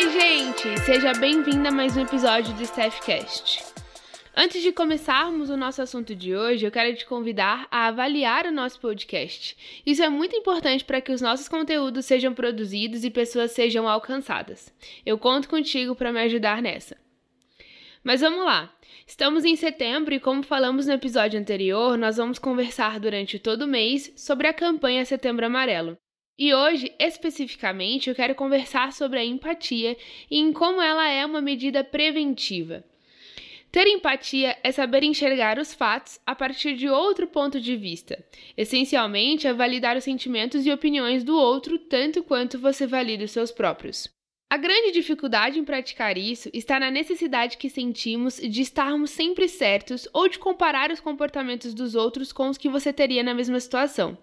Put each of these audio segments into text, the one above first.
Oi, gente! Seja bem-vinda a mais um episódio do Staffcast. Antes de começarmos o nosso assunto de hoje, eu quero te convidar a avaliar o nosso podcast. Isso é muito importante para que os nossos conteúdos sejam produzidos e pessoas sejam alcançadas. Eu conto contigo para me ajudar nessa. Mas vamos lá! Estamos em setembro e, como falamos no episódio anterior, nós vamos conversar durante todo o mês sobre a campanha Setembro Amarelo. E hoje, especificamente, eu quero conversar sobre a empatia e em como ela é uma medida preventiva. Ter empatia é saber enxergar os fatos a partir de outro ponto de vista. Essencialmente, é validar os sentimentos e opiniões do outro tanto quanto você valida os seus próprios. A grande dificuldade em praticar isso está na necessidade que sentimos de estarmos sempre certos ou de comparar os comportamentos dos outros com os que você teria na mesma situação,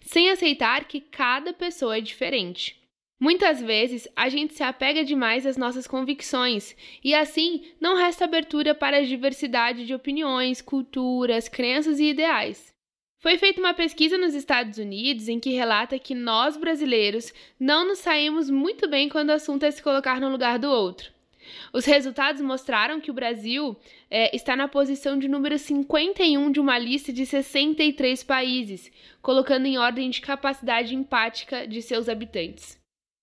sem aceitar que cada pessoa é diferente. Muitas vezes a gente se apega demais às nossas convicções e assim não resta abertura para a diversidade de opiniões, culturas, crenças e ideais. Foi feita uma pesquisa nos Estados Unidos em que relata que nós brasileiros não nos saímos muito bem quando o assunto é se colocar no lugar do outro. Os resultados mostraram que o Brasil é, está na posição de número 51 de uma lista de 63 países, colocando em ordem de capacidade empática de seus habitantes.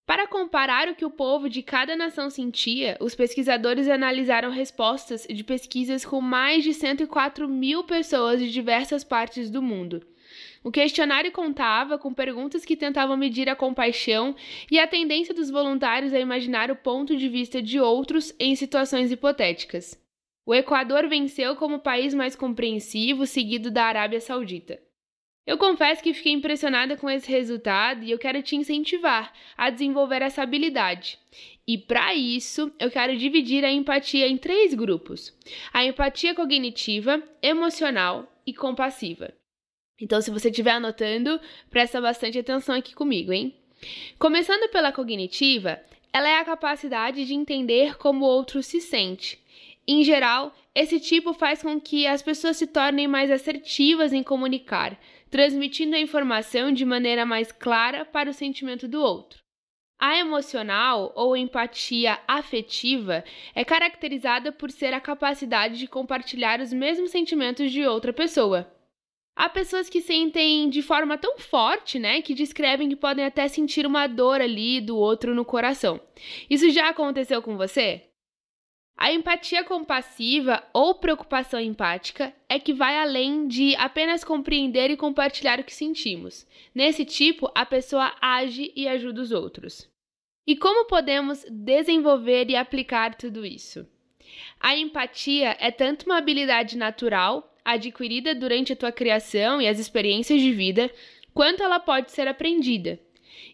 Para comparar o que o povo de cada nação sentia, os pesquisadores analisaram respostas de pesquisas com mais de 104 mil pessoas de diversas partes do mundo. O questionário contava com perguntas que tentavam medir a compaixão e a tendência dos voluntários a imaginar o ponto de vista de outros em situações hipotéticas. O Equador venceu como país mais compreensivo, seguido da Arábia Saudita. Eu confesso que fiquei impressionada com esse resultado e eu quero te incentivar a desenvolver essa habilidade. E para isso, eu quero dividir a empatia em três grupos: a empatia cognitiva, emocional e compassiva. Então, se você estiver anotando, presta bastante atenção aqui comigo, hein? Começando pela cognitiva, ela é a capacidade de entender como o outro se sente. Em geral, esse tipo faz com que as pessoas se tornem mais assertivas em comunicar, transmitindo a informação de maneira mais clara para o sentimento do outro. A emocional ou empatia afetiva é caracterizada por ser a capacidade de compartilhar os mesmos sentimentos de outra pessoa. Há pessoas que sentem de forma tão forte, né, que descrevem que podem até sentir uma dor ali do outro no coração. Isso já aconteceu com você? A empatia compassiva ou preocupação empática é que vai além de apenas compreender e compartilhar o que sentimos. Nesse tipo, a pessoa age e ajuda os outros. E como podemos desenvolver e aplicar tudo isso? A empatia é tanto uma habilidade natural, adquirida durante a tua criação e as experiências de vida, quanto ela pode ser aprendida.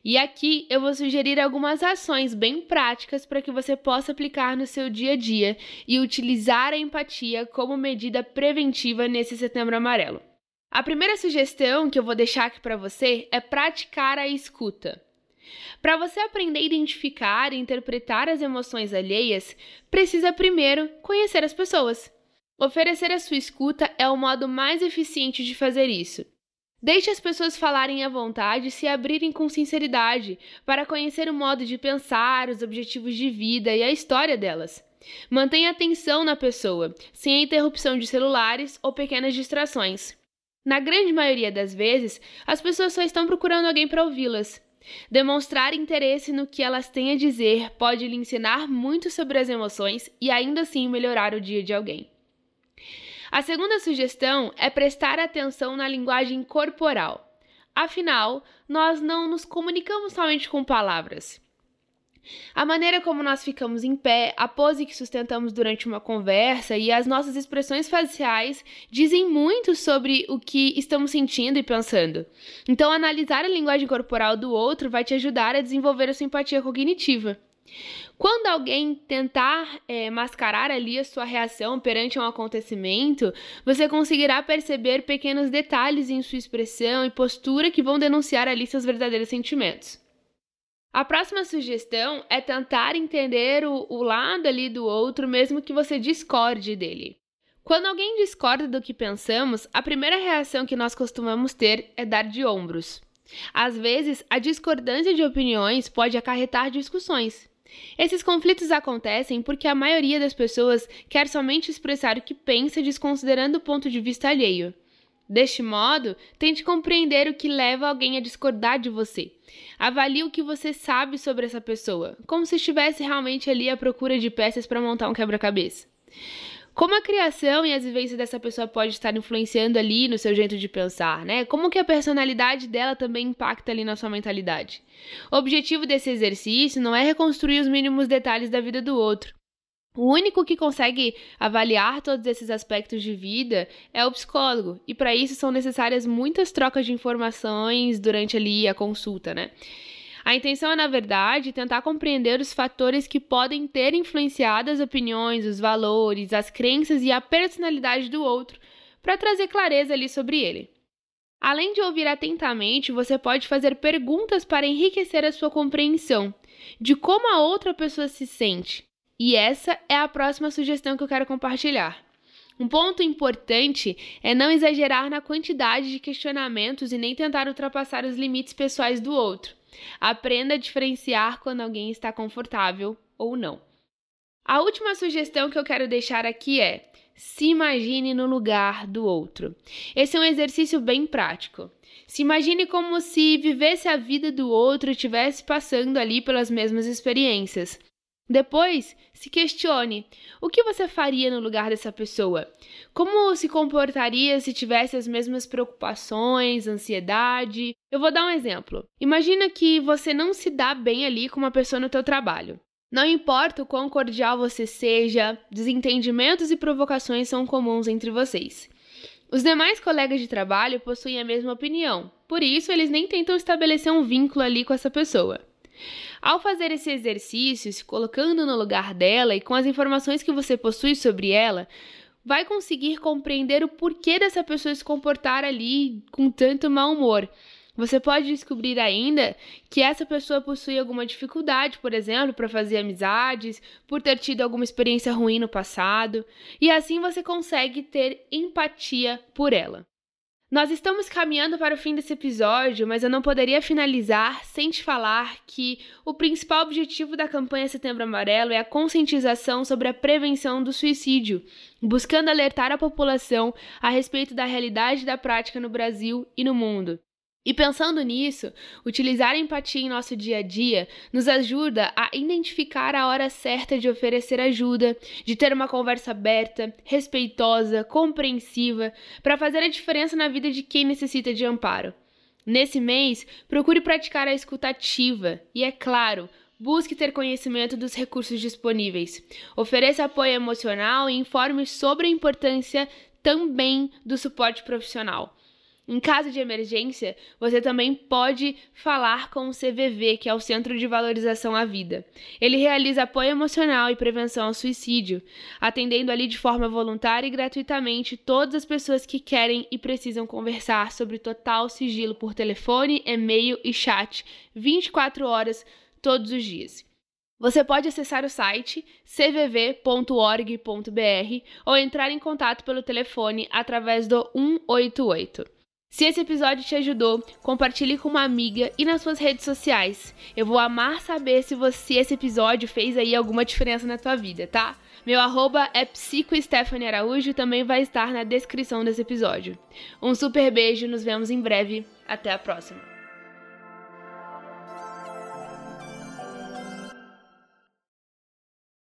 E aqui eu vou sugerir algumas ações bem práticas para que você possa aplicar no seu dia a dia e utilizar a empatia como medida preventiva nesse setembro amarelo. A primeira sugestão que eu vou deixar aqui para você é praticar a escuta. Para você aprender a identificar e interpretar as emoções alheias, precisa primeiro conhecer as pessoas. Oferecer a sua escuta é o modo mais eficiente de fazer isso. Deixe as pessoas falarem à vontade e se abrirem com sinceridade para conhecer o modo de pensar, os objetivos de vida e a história delas. Mantenha atenção na pessoa, sem interrupção de celulares ou pequenas distrações. Na grande maioria das vezes, as pessoas só estão procurando alguém para ouvi-las. Demonstrar interesse no que elas têm a dizer pode lhe ensinar muito sobre as emoções e ainda assim melhorar o dia de alguém. A segunda sugestão é prestar atenção na linguagem corporal. Afinal, nós não nos comunicamos somente com palavras. A maneira como nós ficamos em pé, a pose que sustentamos durante uma conversa e as nossas expressões faciais dizem muito sobre o que estamos sentindo e pensando. Então, analisar a linguagem corporal do outro vai te ajudar a desenvolver a simpatia cognitiva. Quando alguém tentar é, mascarar ali a sua reação perante um acontecimento, você conseguirá perceber pequenos detalhes em sua expressão e postura que vão denunciar ali seus verdadeiros sentimentos. A próxima sugestão é tentar entender o, o lado ali do outro, mesmo que você discorde dele. Quando alguém discorda do que pensamos, a primeira reação que nós costumamos ter é dar de ombros. Às vezes, a discordância de opiniões pode acarretar discussões. Esses conflitos acontecem porque a maioria das pessoas quer somente expressar o que pensa, desconsiderando o ponto de vista alheio. Deste modo, tente compreender o que leva alguém a discordar de você. Avalie o que você sabe sobre essa pessoa, como se estivesse realmente ali à procura de peças para montar um quebra-cabeça. Como a criação e as vivências dessa pessoa pode estar influenciando ali no seu jeito de pensar, né? Como que a personalidade dela também impacta ali na sua mentalidade. O objetivo desse exercício não é reconstruir os mínimos detalhes da vida do outro. O único que consegue avaliar todos esses aspectos de vida é o psicólogo, e para isso são necessárias muitas trocas de informações durante ali a consulta, né? A intenção é, na verdade, tentar compreender os fatores que podem ter influenciado as opiniões, os valores, as crenças e a personalidade do outro, para trazer clareza ali sobre ele. Além de ouvir atentamente, você pode fazer perguntas para enriquecer a sua compreensão de como a outra pessoa se sente. E essa é a próxima sugestão que eu quero compartilhar. Um ponto importante é não exagerar na quantidade de questionamentos e nem tentar ultrapassar os limites pessoais do outro. Aprenda a diferenciar quando alguém está confortável ou não. A última sugestão que eu quero deixar aqui é: se imagine no lugar do outro. Esse é um exercício bem prático. Se imagine como se vivesse a vida do outro e estivesse passando ali pelas mesmas experiências. Depois, se questione: o que você faria no lugar dessa pessoa? Como se comportaria se tivesse as mesmas preocupações, ansiedade? Eu vou dar um exemplo. Imagina que você não se dá bem ali com uma pessoa no teu trabalho. Não importa o quão cordial você seja, desentendimentos e provocações são comuns entre vocês. Os demais colegas de trabalho possuem a mesma opinião, por isso eles nem tentam estabelecer um vínculo ali com essa pessoa. Ao fazer esse exercício, se colocando no lugar dela e com as informações que você possui sobre ela, vai conseguir compreender o porquê dessa pessoa se comportar ali com tanto mau humor. Você pode descobrir ainda que essa pessoa possui alguma dificuldade, por exemplo, para fazer amizades, por ter tido alguma experiência ruim no passado, e assim você consegue ter empatia por ela. Nós estamos caminhando para o fim desse episódio, mas eu não poderia finalizar sem te falar que o principal objetivo da campanha Setembro Amarelo é a conscientização sobre a prevenção do suicídio, buscando alertar a população a respeito da realidade da prática no Brasil e no mundo. E pensando nisso, utilizar a empatia em nosso dia a dia nos ajuda a identificar a hora certa de oferecer ajuda, de ter uma conversa aberta, respeitosa, compreensiva, para fazer a diferença na vida de quem necessita de amparo. Nesse mês, procure praticar a escutativa e, é claro, busque ter conhecimento dos recursos disponíveis. Ofereça apoio emocional e informe sobre a importância também do suporte profissional. Em caso de emergência, você também pode falar com o CVV, que é o Centro de Valorização à Vida. Ele realiza apoio emocional e prevenção ao suicídio, atendendo ali de forma voluntária e gratuitamente todas as pessoas que querem e precisam conversar sobre total sigilo por telefone, e-mail e chat 24 horas todos os dias. Você pode acessar o site cvv.org.br ou entrar em contato pelo telefone através do 188. Se esse episódio te ajudou, compartilhe com uma amiga e nas suas redes sociais. Eu vou amar saber se você esse episódio fez aí alguma diferença na tua vida, tá? Meu arroba é Araújo também vai estar na descrição desse episódio. Um super beijo, nos vemos em breve. Até a próxima.